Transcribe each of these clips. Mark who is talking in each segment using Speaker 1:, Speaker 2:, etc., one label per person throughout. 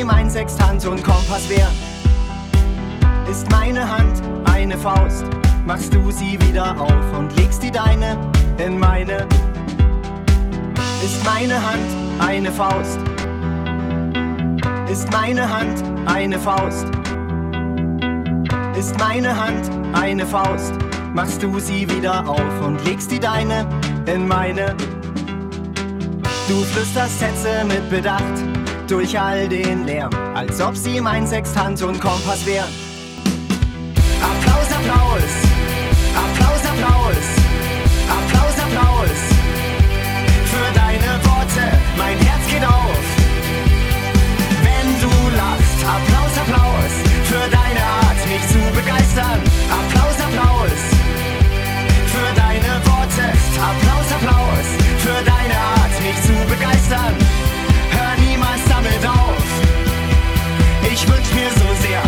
Speaker 1: sie mein Sextant und Kompass wären. Ist meine Hand eine Faust, machst du sie wieder auf und legst die deine in meine. Ist meine Hand eine Faust, ist meine Hand eine Faust, ist meine Hand eine Faust, machst du sie wieder auf und legst die deine in meine. Du flüsterst Sätze mit Bedacht durch all den Lärm, als ob sie mein Sextant und Kompass wären. Applaus, Applaus, Applaus, Applaus, Applaus, Applaus für deine Worte, mein Herz geht auf. Wenn du lachst, Applaus, Applaus für deine Art, mich zu begeistern. Ich wünsch mir so sehr,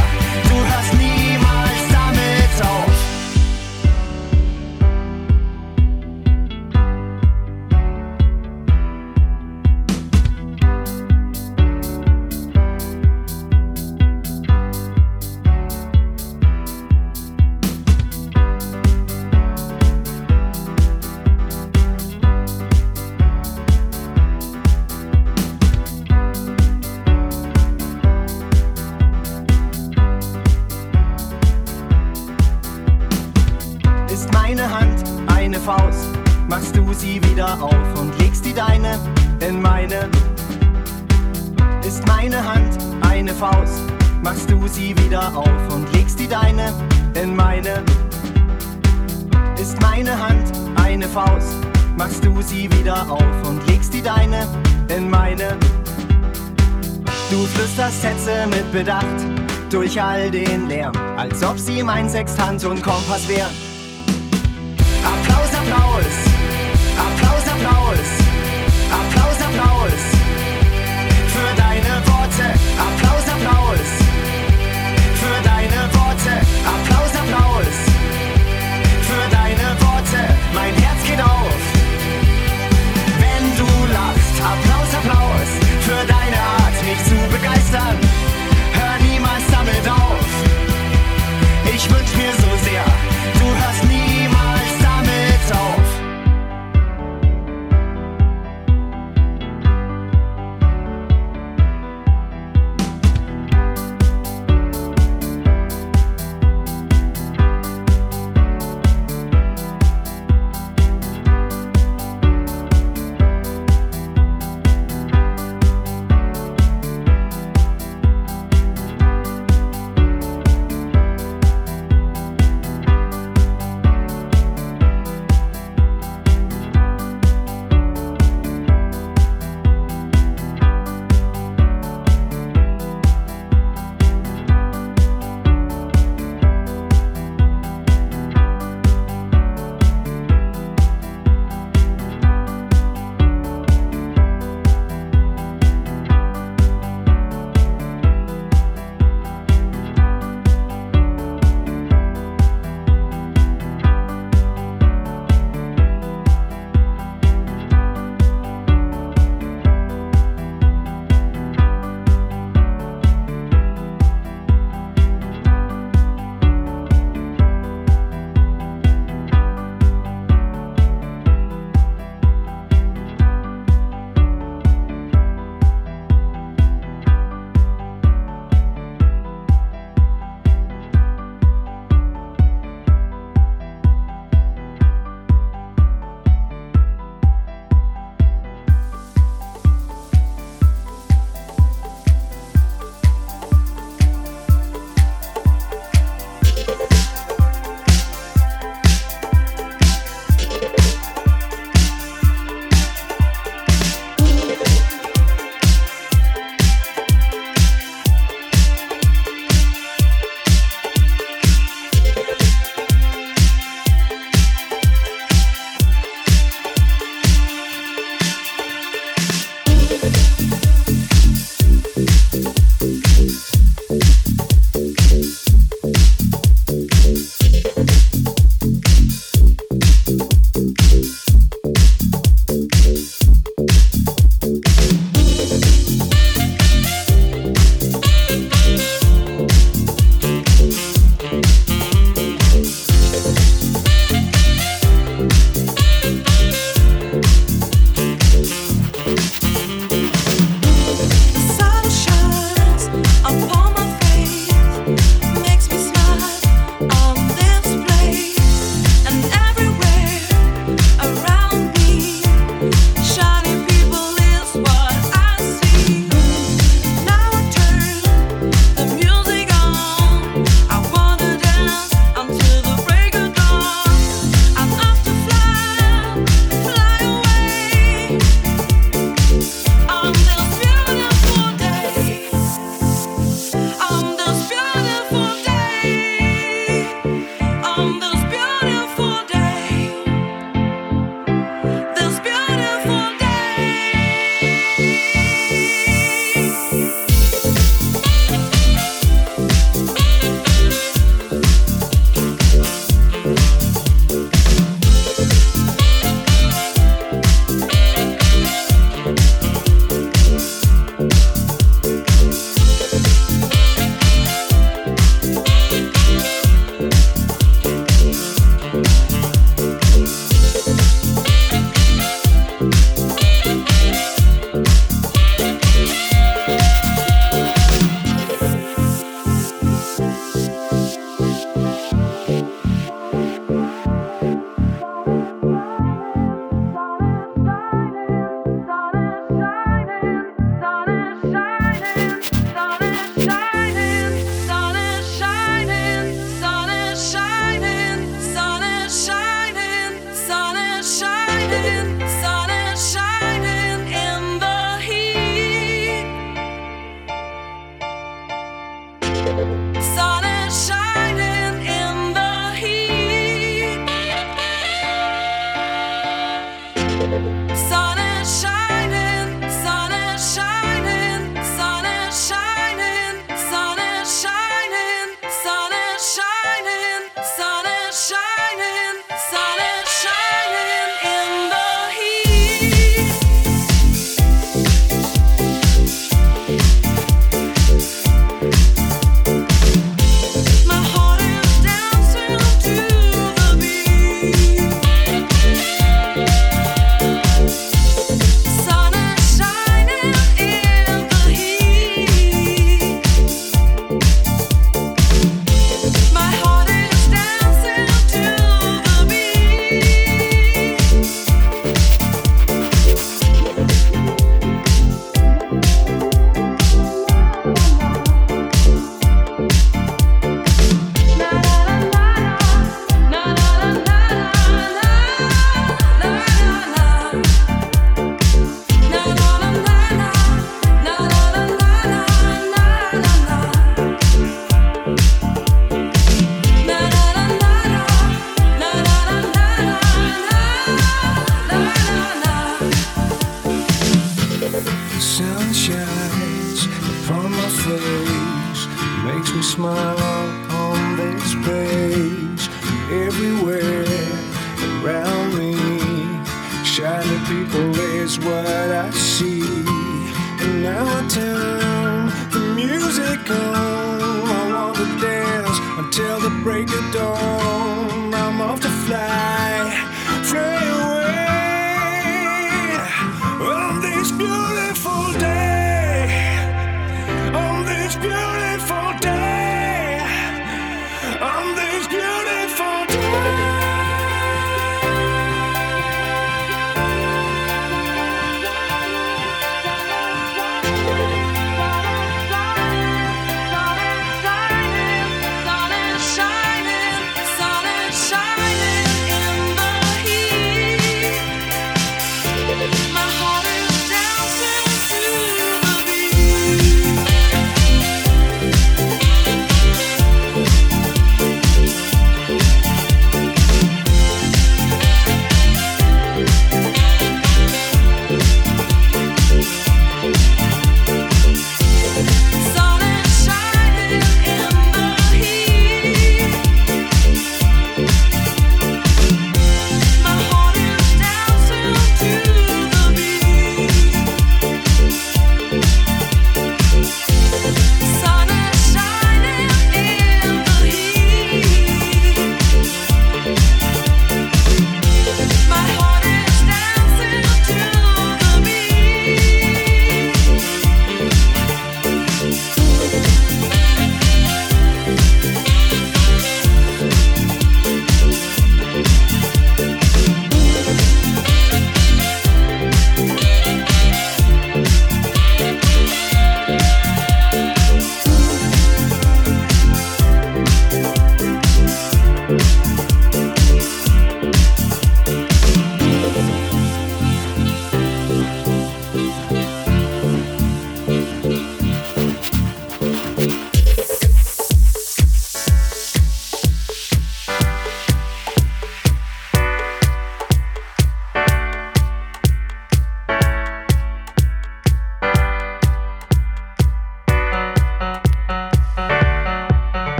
Speaker 1: du hörst niemals damit auf. Bedacht durch all den Lärm, als ob sie mein Sextant und Kompass wären. Ich wünsch mir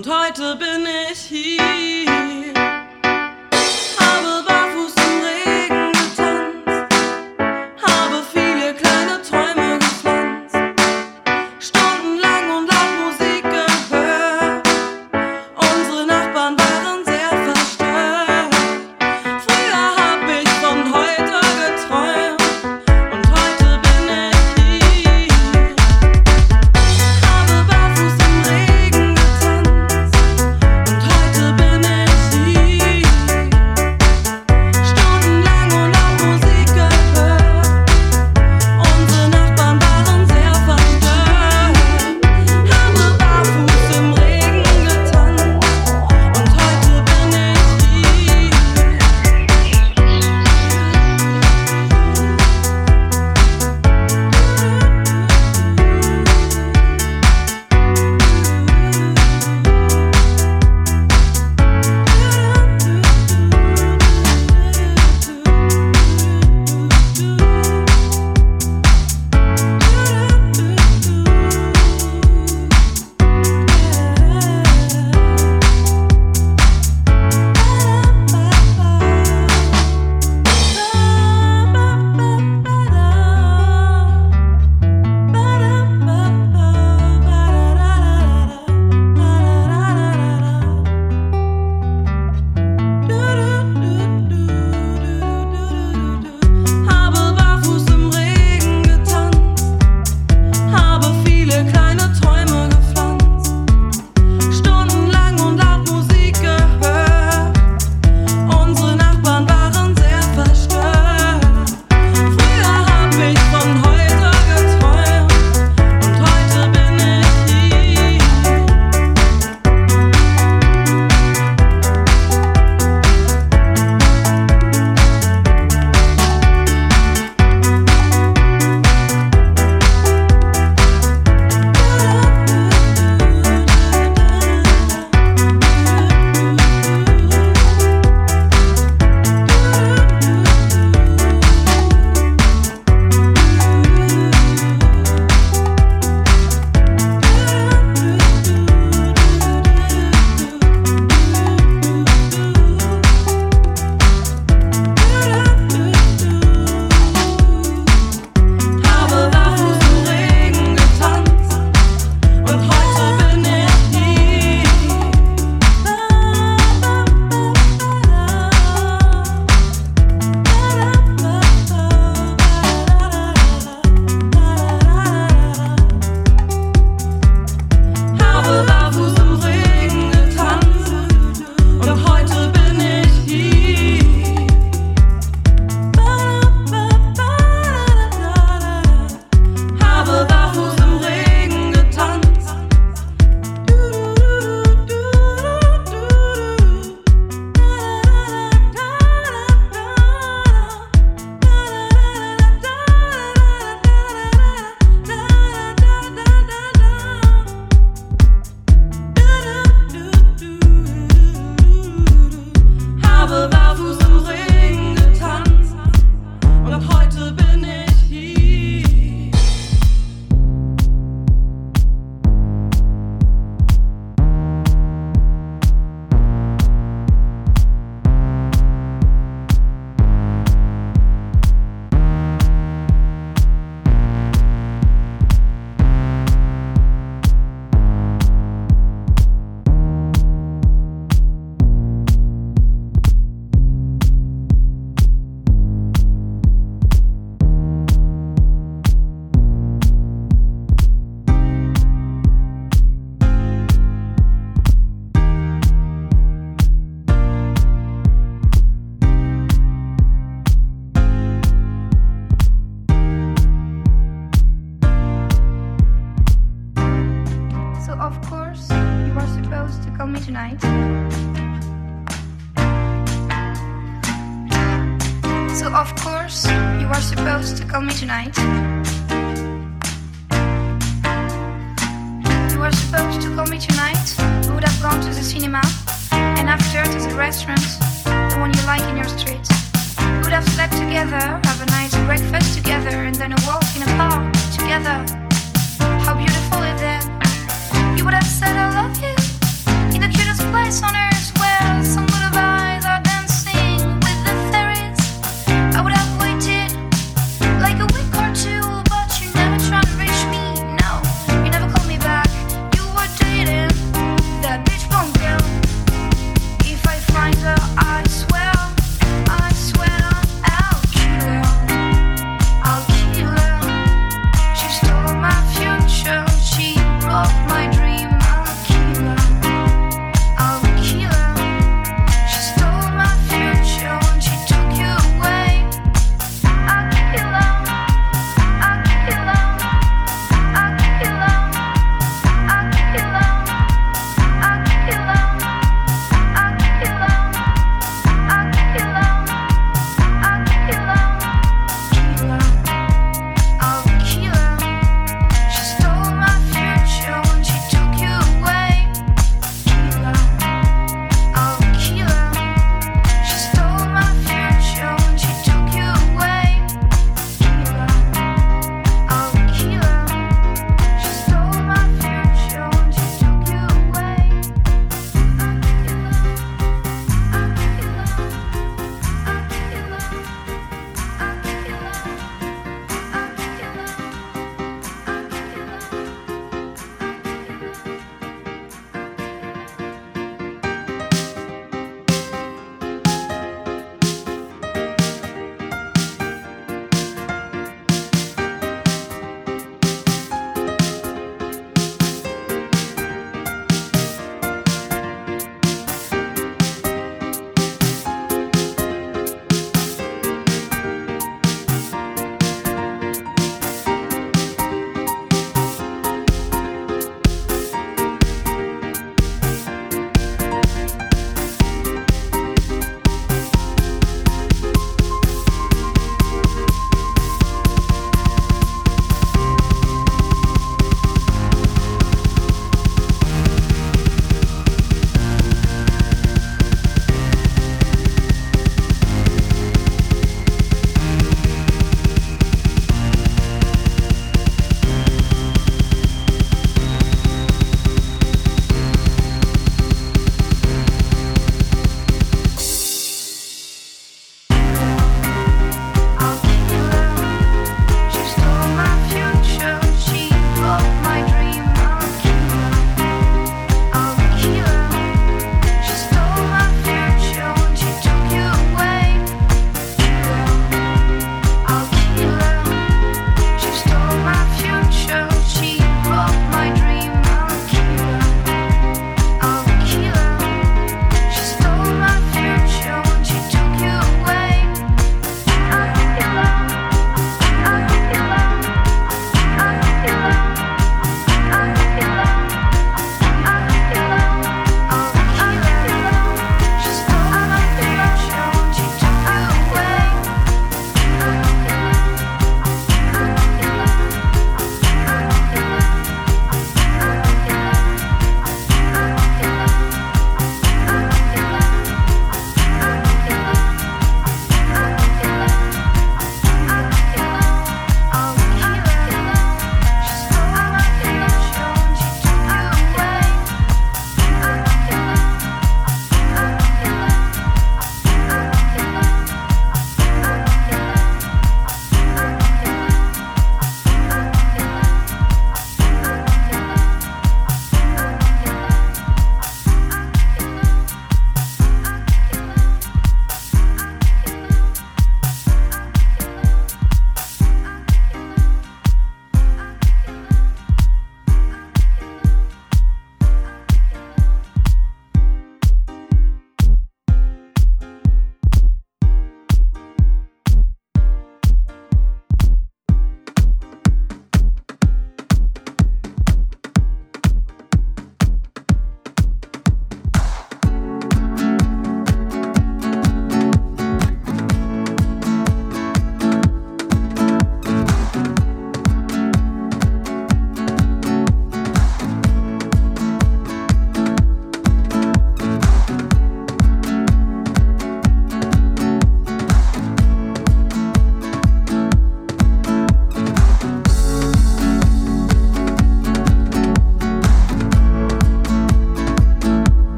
Speaker 2: und heute bin ich hier.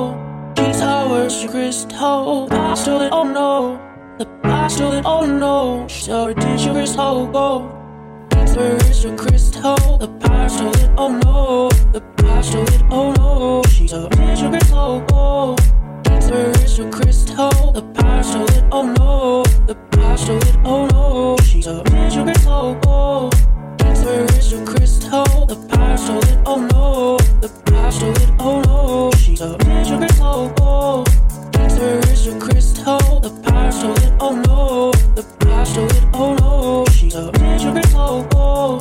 Speaker 3: Oh, these hours, your crystal. I stole it, oh no. The I stole it, oh no. So did your crystal. Oh, where is your crystal? The power stole it, oh no. The power stole it, oh no. She's a your crystal. Oh, where is your crystal? The power stole it, oh no. The power stole it, oh no. She's a your crystal. Oh. Where is your crystal? The power stole it, oh no. The power stole it, oh no. She's a digital crystal, oh. Where is your crystal? The power stole it, oh no. The power stole it, oh no. She's a digital crystal, oh.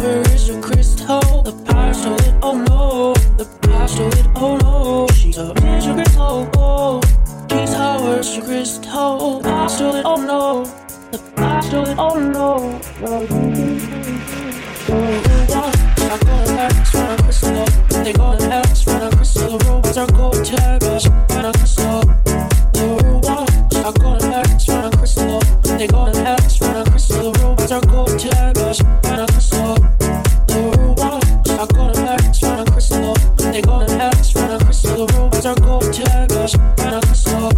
Speaker 3: Where is your crystal? The power stole it, oh no. The power stole it, oh no. She's a digital crystal, oh. These hours, your crystal. I stole it, oh no. Oh. I go to Paris when I'm crystal. They go to Paris when I'm crystal. Robots are gold taggers when I'm crystal. I go to Paris when I'm crystal. They go to Paris when I'm crystal. Robots are gold taggers when I'm crystal. I go to Paris when I'm crystal. They go to Paris when I'm crystal. Robots are gold taggers when I'm crystal.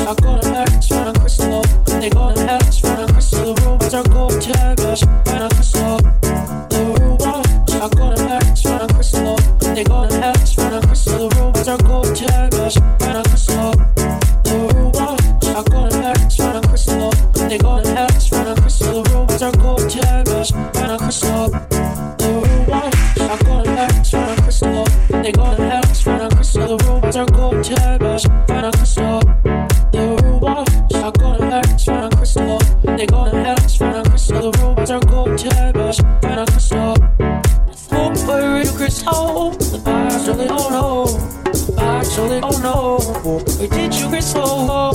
Speaker 3: I go to Paris when I'm crystal. They go to Paris when I'm crystal. Robots are gold taggers when I'm crystal. I go to Paris when I'm crystal. They go to Paris when I'm crystal. Robots are gold taggers when I'm crystal. I go to Paris when I'm crystal. They go to Paris when I'm crystal. Robots are gold taggers when I'm crystal. I go to Paris when I'm crystal. They go to Paris when I'm crystal. Robots are gold taggers when I'm crystal. I They go to Paris when I'm crystal. Robots are gold taggers when I'm crystal. Where is your crystal? The stole it, oh no. The stole it, oh no. Where did you crystal?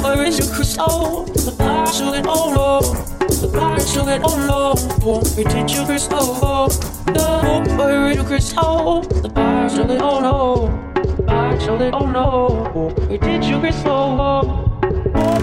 Speaker 3: Where is your crystal? The stole it, oh no. The stole it, oh no. Where did you crystal? Where is your crystal? The stole it, oh no. The stole it, oh no. Where did you crystal?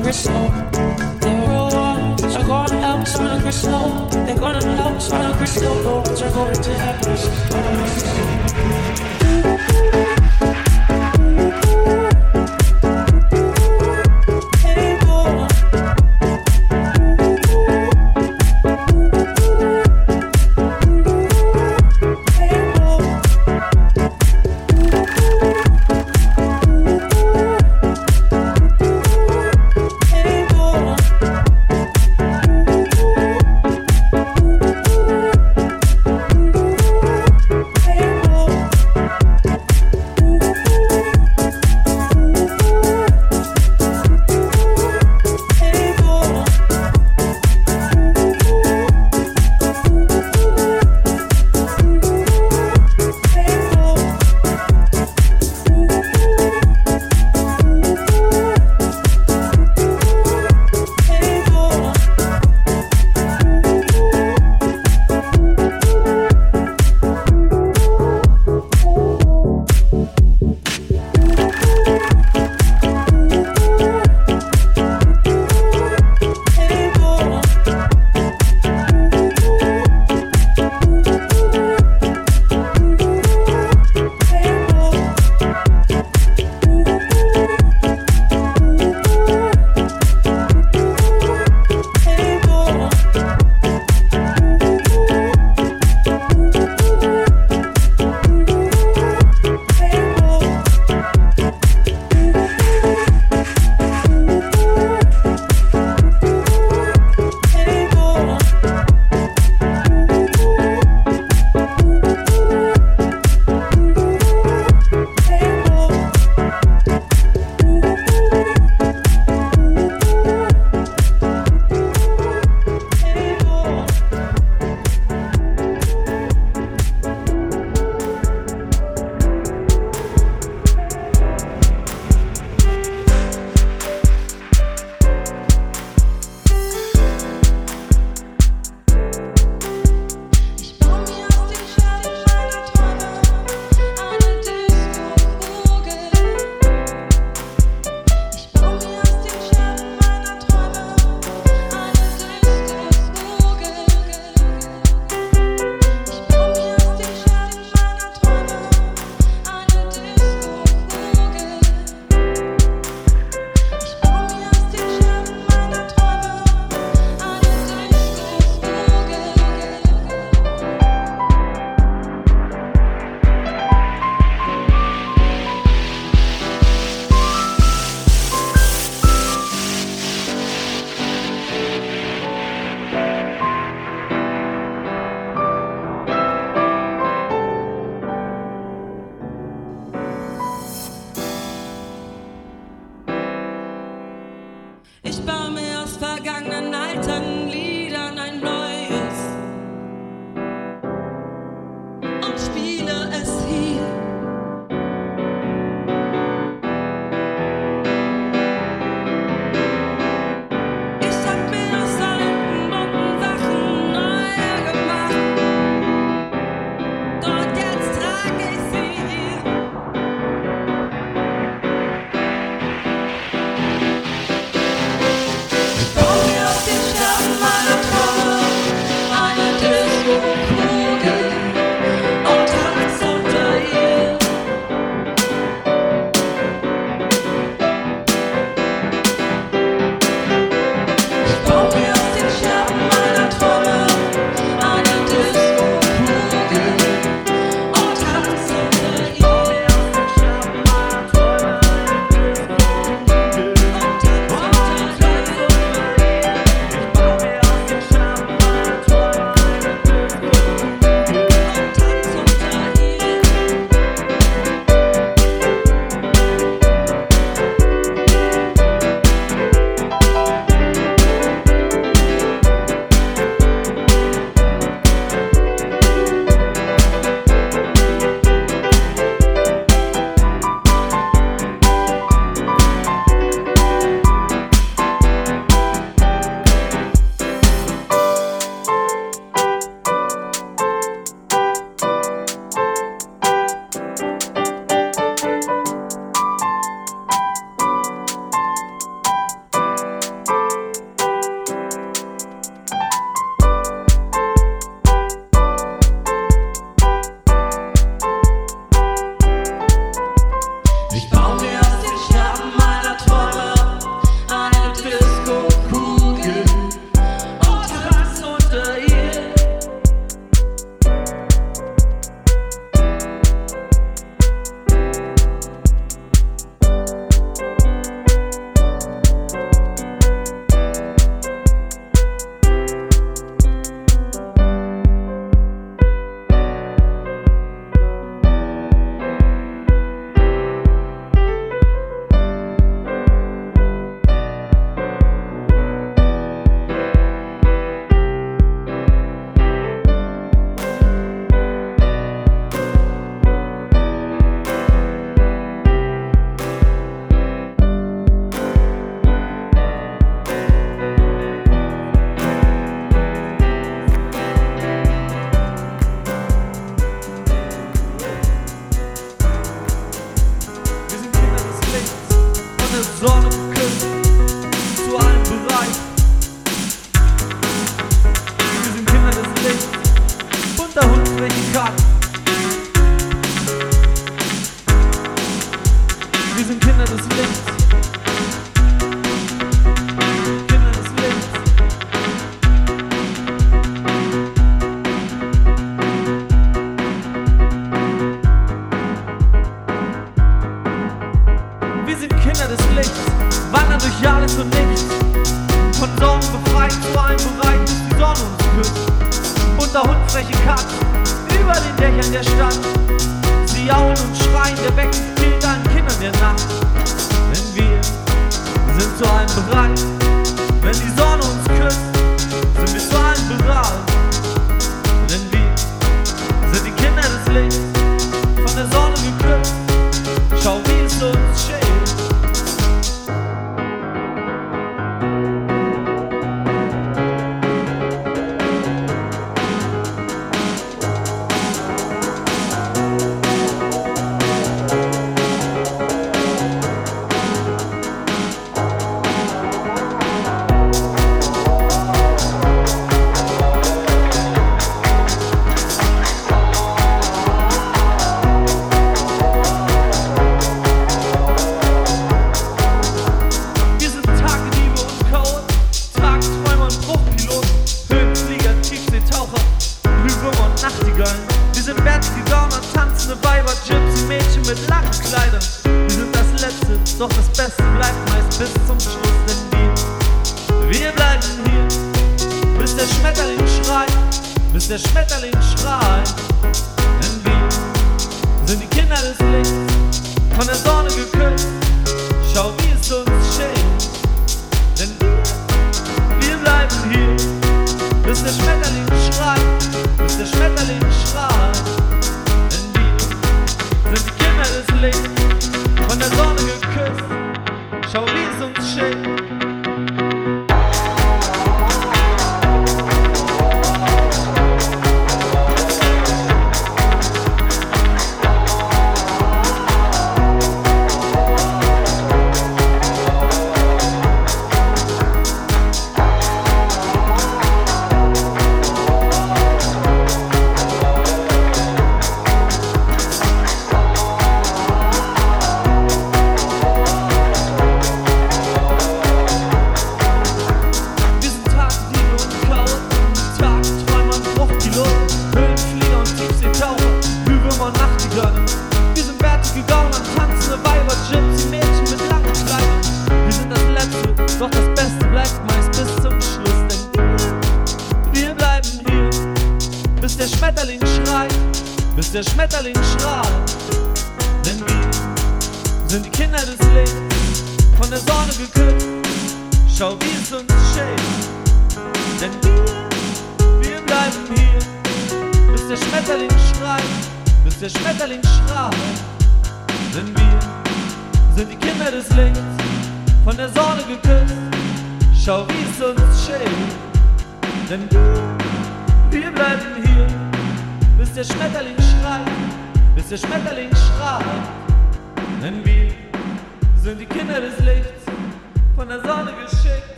Speaker 3: Paris when